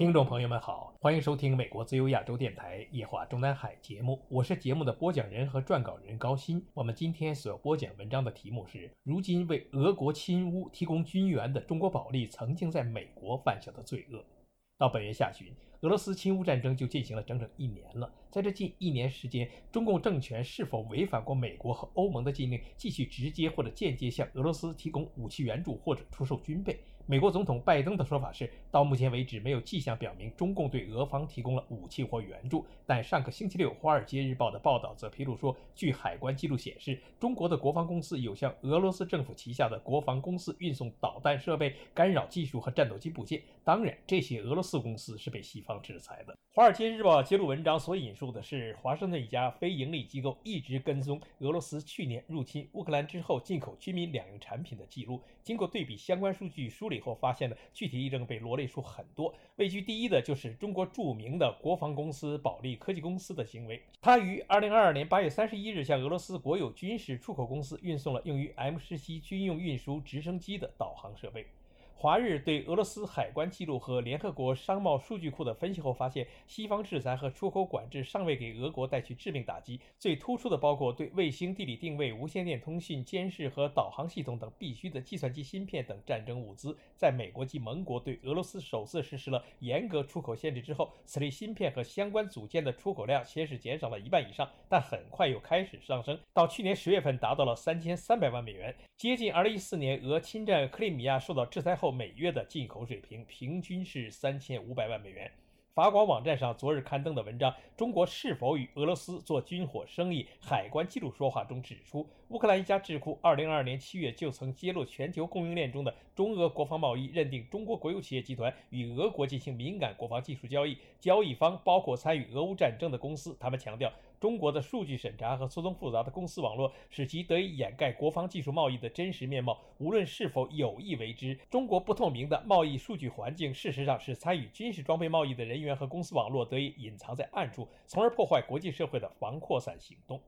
听众朋友们好，欢迎收听美国自由亚洲电台《夜话中南海》节目，我是节目的播讲人和撰稿人高鑫。我们今天所播讲文章的题目是：如今为俄国侵乌提供军援的中国保利曾经在美国犯下的罪恶。到本月下旬，俄罗斯侵乌战争就进行了整整一年了。在这近一年时间，中共政权是否违反过美国和欧盟的禁令，继续直接或者间接向俄罗斯提供武器援助或者出售军备？美国总统拜登的说法是，到目前为止没有迹象表明中共对俄方提供了武器或援助。但上个星期六，《华尔街日报》的报道则披露说，据海关记录显示，中国的国防公司有向俄罗斯政府旗下的国防公司运送导弹设备、干扰技术和战斗机部件。当然，这些俄罗斯公司是被西方制裁的。《华尔街日报》揭露文章所引述的是华盛顿一家非营利机构一直跟踪俄罗斯去年入侵乌克兰之后进口居民两用产品的记录。经过对比相关数据梳理。后发现的具体议证被罗列出很多，位居第一的就是中国著名的国防公司保利科技公司的行为。他于二零二二年八月三十一日向俄罗斯国有军事出口公司运送了用于 M 十七军用运输直升机的导航设备。华日对俄罗斯海关记录和联合国商贸数据库的分析后发现，西方制裁和出口管制尚未给俄国带去致命打击。最突出的包括对卫星地理定位、无线电通信、监视和导航系统等必须的计算机芯片等战争物资。在美国及盟国对俄罗斯首次实施了严格出口限制之后，此类芯片和相关组件的出口量先是减少了一半以上，但很快又开始上升，到去年十月份达到了三千三百万美元，接近二零一四年俄侵占克里米亚受到制裁后。每月的进口水平平均是三千五百万美元。法广网站上昨日刊登的文章《中国是否与俄罗斯做军火生意？海关记录说话》中指出，乌克兰一家智库二零二二年七月就曾揭露全球供应链中的中俄国防贸易，认定中国国有企业集团与俄国进行敏感国防技术交易，交易方包括参与俄乌战争的公司。他们强调。中国的数据审查和错综复杂的公司网络，使其得以掩盖国防技术贸易的真实面貌。无论是否有意为之，中国不透明的贸易数据环境，事实上是参与军事装备贸易的人员和公司网络得以隐藏在暗处，从而破坏国际社会的防扩散行动。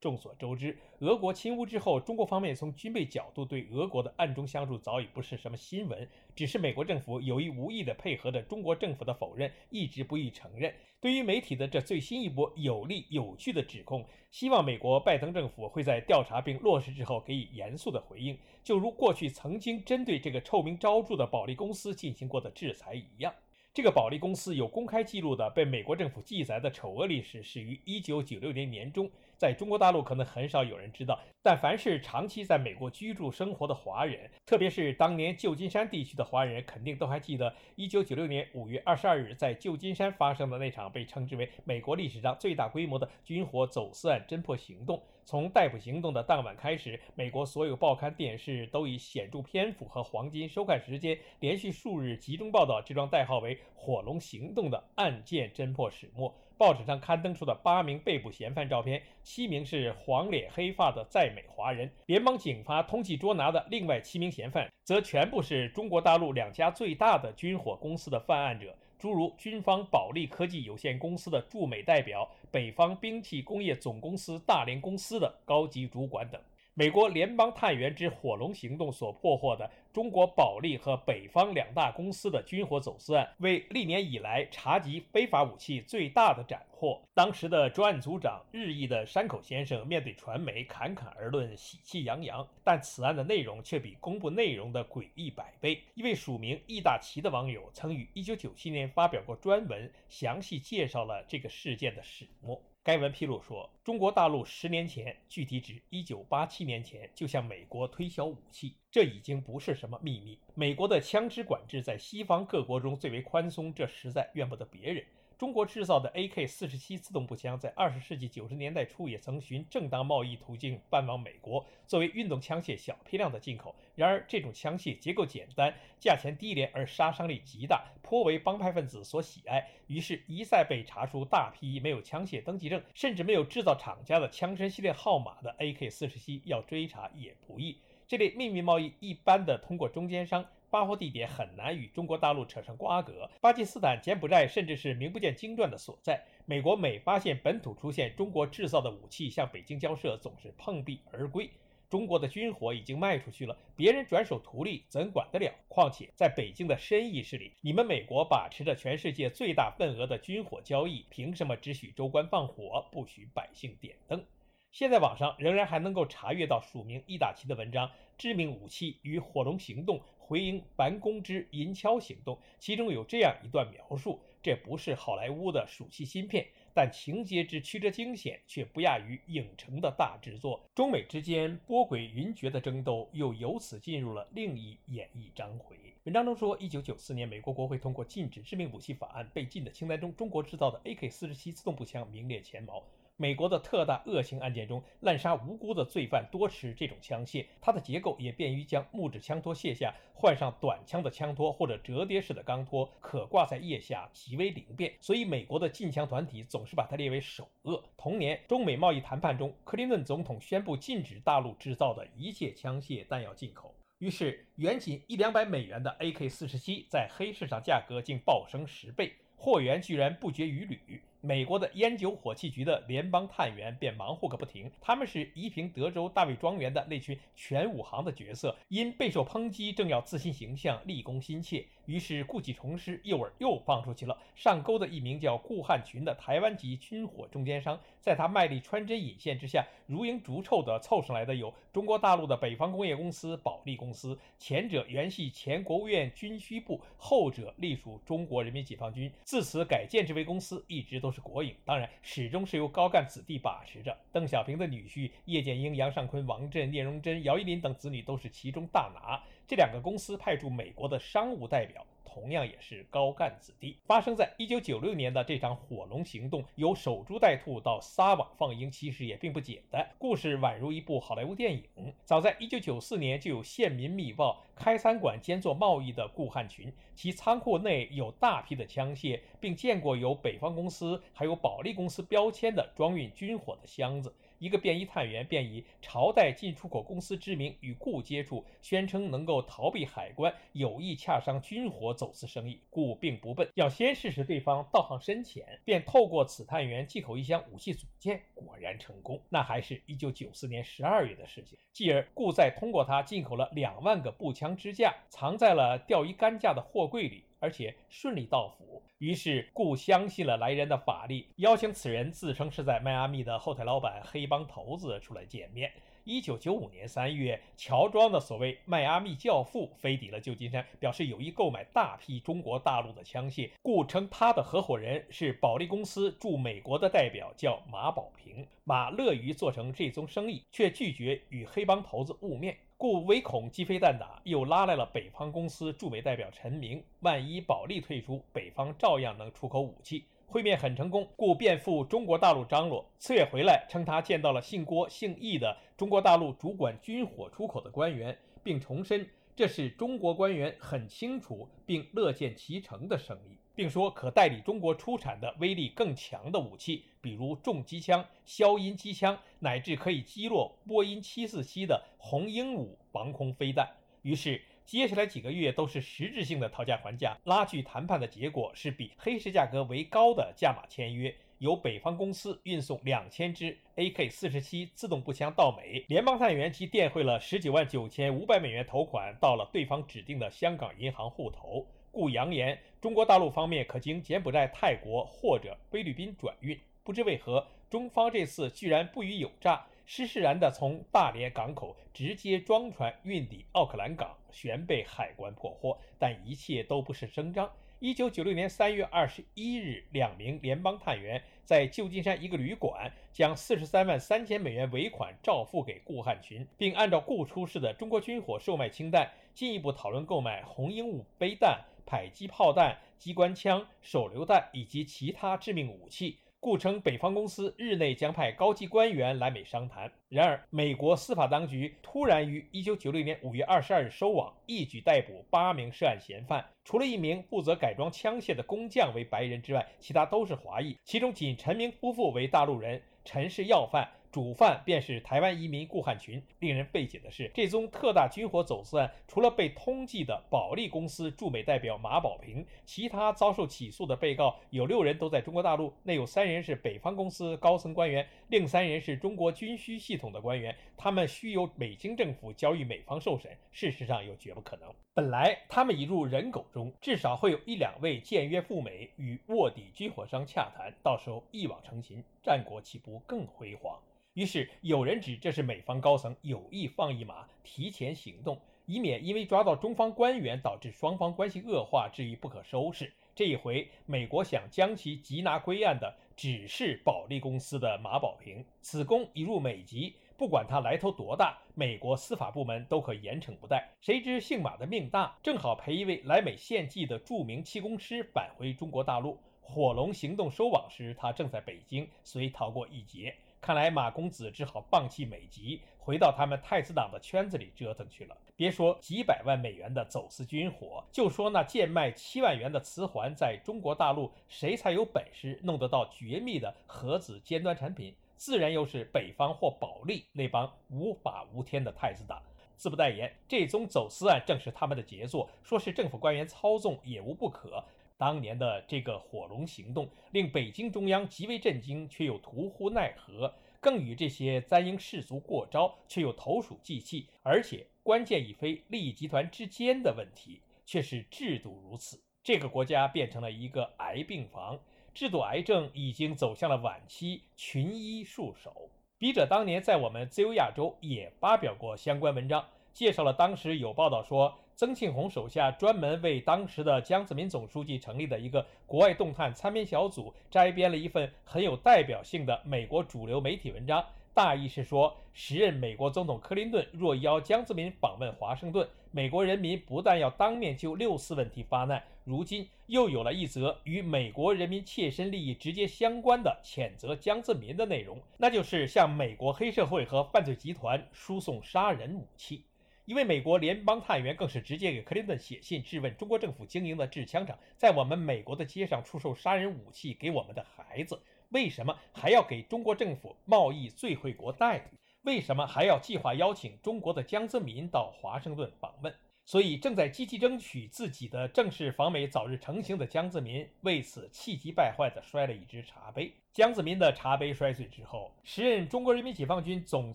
众所周知，俄国侵乌之后，中国方面从军备角度对俄国的暗中相助早已不是什么新闻，只是美国政府有意无意地配合着中国政府的否认，一直不予承认。对于媒体的这最新一波有力有据的指控，希望美国拜登政府会在调查并落实之后给予严肃的回应，就如过去曾经针对这个臭名昭著的保利公司进行过的制裁一样。这个保利公司有公开记录的被美国政府记载的丑恶历史，始于1996年年中。在中国大陆可能很少有人知道，但凡是长期在美国居住生活的华人，特别是当年旧金山地区的华人，肯定都还记得1996年5月22日在旧金山发生的那场被称之为美国历史上最大规模的军火走私案侦破行动。从逮捕行动的当晚开始，美国所有报刊、电视都以显著篇幅和黄金收看时间，连续数日集中报道这桩代号为“火龙行动”的案件侦破始末。报纸上刊登出的八名被捕嫌犯照片，七名是黄脸黑发的在美华人；联邦警方通缉捉拿的另外七名嫌犯，则全部是中国大陆两家最大的军火公司的犯案者，诸如军方保利科技有限公司的驻美代表、北方兵器工业总公司大连公司的高级主管等。美国联邦探员之“火龙行动”所破获的中国保利和北方两大公司的军火走私案，为历年以来查缉非法武器最大的斩获。当时的专案组长日裔的山口先生面对传媒侃侃而论，喜气洋洋，但此案的内容却比公布内容的诡异百倍。一位署名易大奇的网友曾于1997年发表过专文，详细介绍了这个事件的始末。该文披露说，中国大陆十年前，具体指一九八七年前，就向美国推销武器，这已经不是什么秘密。美国的枪支管制在西方各国中最为宽松，这实在怨不得别人。中国制造的 AK-47 自动步枪，在二十世纪九十年代初也曾循正当贸易途径搬往美国，作为运动枪械小批量的进口。然而，这种枪械结构简单，价钱低廉，而杀伤力极大，颇为帮派分子所喜爱。于是，一再被查出大批没有枪械登记证，甚至没有制造厂家的枪身系列号码的 AK-47，要追查也不易。这类秘密贸易一般的通过中间商。发货地点很难与中国大陆扯上瓜葛，巴基斯坦、柬埔寨甚至是名不见经传的所在。美国每发现本土出现中国制造的武器向北京交涉，总是碰壁而归。中国的军火已经卖出去了，别人转手图利怎管得了？况且在北京的深意识里，你们美国把持着全世界最大份额的军火交易，凭什么只许州官放火，不许百姓点灯？现在网上仍然还能够查阅到署名伊达奇的文章，《致命武器与火龙行动》。回应白宫之银敲行动，其中有这样一段描述：这不是好莱坞的暑期新片，但情节之曲折惊险却不亚于影城的大制作。中美之间波诡云谲的争斗又由此进入了另一演绎章回。文章中说，一九九四年，美国国会通过禁止致命武器法案，被禁的清单中，中国制造的 AK 四十七自动步枪名列前茅。美国的特大恶性案件中，滥杀无辜的罪犯多持这种枪械，它的结构也便于将木质枪托卸下，换上短枪的枪托或者折叠式的钢托，可挂在腋下，极为灵便。所以，美国的禁枪团体总是把它列为首恶。同年，中美贸易谈判中，克林顿总统宣布禁止大陆制造的一切枪械弹药进口，于是原仅一两百美元的 AK-47 在黑市上价格竟暴升十倍，货源居然不绝于缕。美国的烟酒火器局的联邦探员便忙活个不停。他们是宜平德州大卫庄园的那群全武行的角色，因备受抨击，正要自信形象，立功心切，于是故技重施，诱饵又放出去了。上钩的一名叫顾汉群的台湾籍军火中间商，在他卖力穿针引线之下，如蝇逐臭的凑上来的有中国大陆的北方工业公司、保利公司。前者原系前国务院军需部，后者隶属中国人民解放军，自此改建之为公司，一直都。都是国营，当然始终是由高干子弟把持着。邓小平的女婿叶剑英、杨尚昆、王震、聂荣臻、姚依林等子女都是其中大拿。这两个公司派驻美国的商务代表。同样也是高干子弟。发生在一九九六年的这场火龙行动，由守株待兔到撒网放鹰，其实也并不简单。故事宛如一部好莱坞电影。早在一九九四年，就有县民密报，开餐馆兼做贸易的顾汉群，其仓库内有大批的枪械，并见过有北方公司还有保利公司标签的装运军火的箱子。一个便衣探员便以朝代进出口公司之名与顾接触，宣称能够逃避海关，有意洽商军火走私生意。顾并不笨，要先试试对方道行深浅，便透过此探员进口一箱武器组件，果然成功。那还是一九九四年十二月的事情。继而，顾再通过他进口了两万个步枪支架，藏在了钓鱼竿架的货柜里。而且顺利到府，于是故相信了来人的法力，邀请此人自称是在迈阿密的后台老板黑帮头子出来见面。一九九五年三月，乔装的所谓迈阿密教父飞抵了旧金山，表示有意购买大批中国大陆的枪械。故称他的合伙人是保利公司驻美国的代表，叫马保平。马乐于做成这宗生意，却拒绝与黑帮头子晤面。故唯恐鸡飞蛋打，又拉来了北方公司驻美代表陈明。万一保利退出，北方照样能出口武器。会面很成功，故便赴中国大陆张罗。次月回来，称他见到了姓郭姓易的中国大陆主管军火出口的官员，并重申这是中国官员很清楚并乐见其成的生意。并说可代理中国出产的威力更强的武器，比如重机枪、消音机枪，乃至可以击落波音747的红鹦鹉防空飞弹。于是，接下来几个月都是实质性的讨价还价、拉锯谈判的结果是比黑市价格为高的价码签约。由北方公司运送两千支 AK-47 自动步枪到美，联邦探员即垫汇了十九万九千五百美元头款到了对方指定的香港银行户头。故扬言，中国大陆方面可经柬埔寨、泰国或者菲律宾转运。不知为何，中方这次居然不予有诈，施施然地从大连港口直接装船运抵奥克兰港，旋被海关破获。但一切都不是声张。一九九六年三月二十一日，两名联邦探员在旧金山一个旅馆，将四十三万三千美元尾款照付给顾汉群，并按照顾出示的中国军火售卖清单，进一步讨论购买红鹦鹉背弹。迫击炮弹、机关枪、手榴弹以及其他致命武器，故称北方公司日内将派高级官员来美商谈。然而，美国司法当局突然于1996年5月22日收网，一举逮捕八名涉案嫌犯，除了一名负责改装枪械的工匠为白人之外，其他都是华裔，其中仅陈明夫妇为大陆人。陈氏要犯主犯便是台湾移民顾汉群。令人费解的是，这宗特大军火走私案，除了被通缉的保利公司驻美代表马保平，其他遭受起诉的被告有六人都在中国大陆，内有三人是北方公司高层官员，另三人是中国军需系统的官员，他们需由北京政府交予美方受审。事实上又绝不可能。本来他们已入人狗中，至少会有一两位签约赴美与卧底军火商洽谈，到时候一网成擒，战果岂不更辉煌？于是有人指这是美方高层有意放一马，提前行动，以免因为抓到中方官员导致双方关系恶化，至于不可收拾。这一回，美国想将其缉拿归案的只是保利公司的马保平，此公已入美籍。不管他来头多大，美国司法部门都可严惩不贷。谁知姓马的命大，正好陪一位来美献计的著名气功师返回中国大陆。火龙行动收网时，他正在北京，虽逃过一劫。看来马公子只好放弃美籍，回到他们太子党的圈子里折腾去了。别说几百万美元的走私军火，就说那贱卖七万元的磁环，在中国大陆谁才有本事弄得到绝密的核子尖端产品？自然又是北方或保利那帮无法无天的太子党。自不待言，这宗走私案正是他们的杰作。说是政府官员操纵也无不可。当年的这个火龙行动，令北京中央极为震惊，却又徒呼奈何。更与这些簪缨士卒过招，却又投鼠忌器。而且关键已非利益集团之间的问题，却是制度如此。这个国家变成了一个癌病房。制度癌症已经走向了晚期，群医束手。笔者当年在我们自由亚洲也发表过相关文章，介绍了当时有报道说，曾庆红手下专门为当时的江泽民总书记成立的一个国外动态参编小组摘编了一份很有代表性的美国主流媒体文章。大意是说，时任美国总统克林顿若邀江泽民访问华盛顿，美国人民不但要当面就六四问题发难，如今又有了一则与美国人民切身利益直接相关的谴责江泽民的内容，那就是向美国黑社会和犯罪集团输送杀人武器。一位美国联邦探员更是直接给克林顿写信质问中国政府经营的制枪厂，在我们美国的街上出售杀人武器给我们的孩子。为什么还要给中国政府贸易最惠国待遇？为什么还要计划邀请中国的江泽民到华盛顿访问？所以，正在积极争取自己的正式访美早日成型的江泽民，为此气急败坏地摔了一只茶杯。江泽民的茶杯摔碎之后，时任中国人民解放军总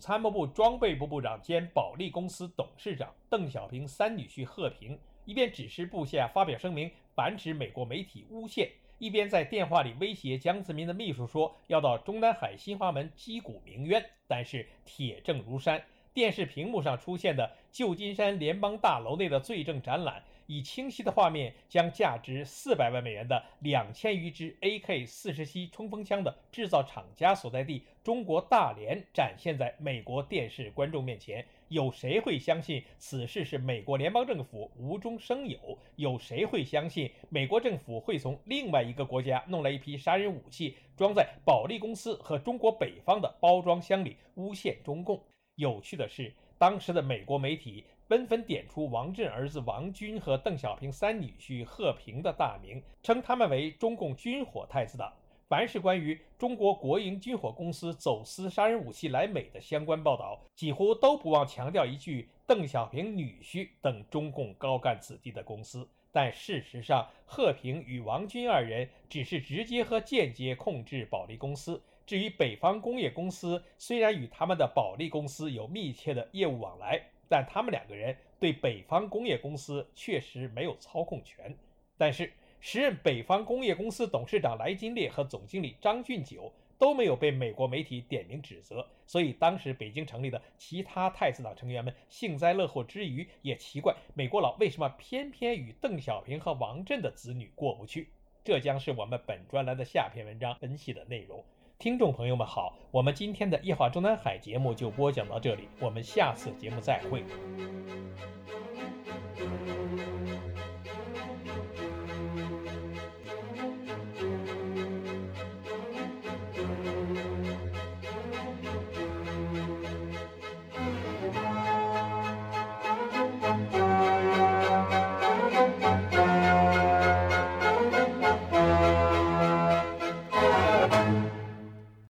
参谋部装备部部长兼保利公司董事长邓小平三女婿贺平，一边指示部下发表声明，反指美国媒体诬陷。一边在电话里威胁江泽民的秘书说要到中南海新华门击鼓鸣冤，但是铁证如山，电视屏幕上出现的旧金山联邦大楼内的罪证展览。以清晰的画面，将价值四百万美元的两千余支 AK-47 冲锋枪的制造厂家所在地中国大连展现在美国电视观众面前。有谁会相信此事是美国联邦政府无中生有？有谁会相信美国政府会从另外一个国家弄来一批杀人武器，装在保利公司和中国北方的包装箱里诬陷中共？有趣的是，当时的美国媒体。纷纷点出王震儿子王军和邓小平三女婿贺平的大名，称他们为中共军火太子党。凡是关于中国国营军火公司走私杀人武器来美的相关报道，几乎都不忘强调一句“邓小平女婿等中共高干子弟的公司”。但事实上，贺平与王军二人只是直接和间接控制保利公司。至于北方工业公司，虽然与他们的保利公司有密切的业务往来。但他们两个人对北方工业公司确实没有操控权。但是时任北方工业公司董事长莱金烈和总经理张俊久都没有被美国媒体点名指责，所以当时北京城里的其他太子党成员们幸灾乐祸之余，也奇怪美国佬为什么偏偏与邓小平和王震的子女过不去。这将是我们本专栏的下篇文章分析的内容。听众朋友们好，我们今天的夜话中南海节目就播讲到这里，我们下次节目再会。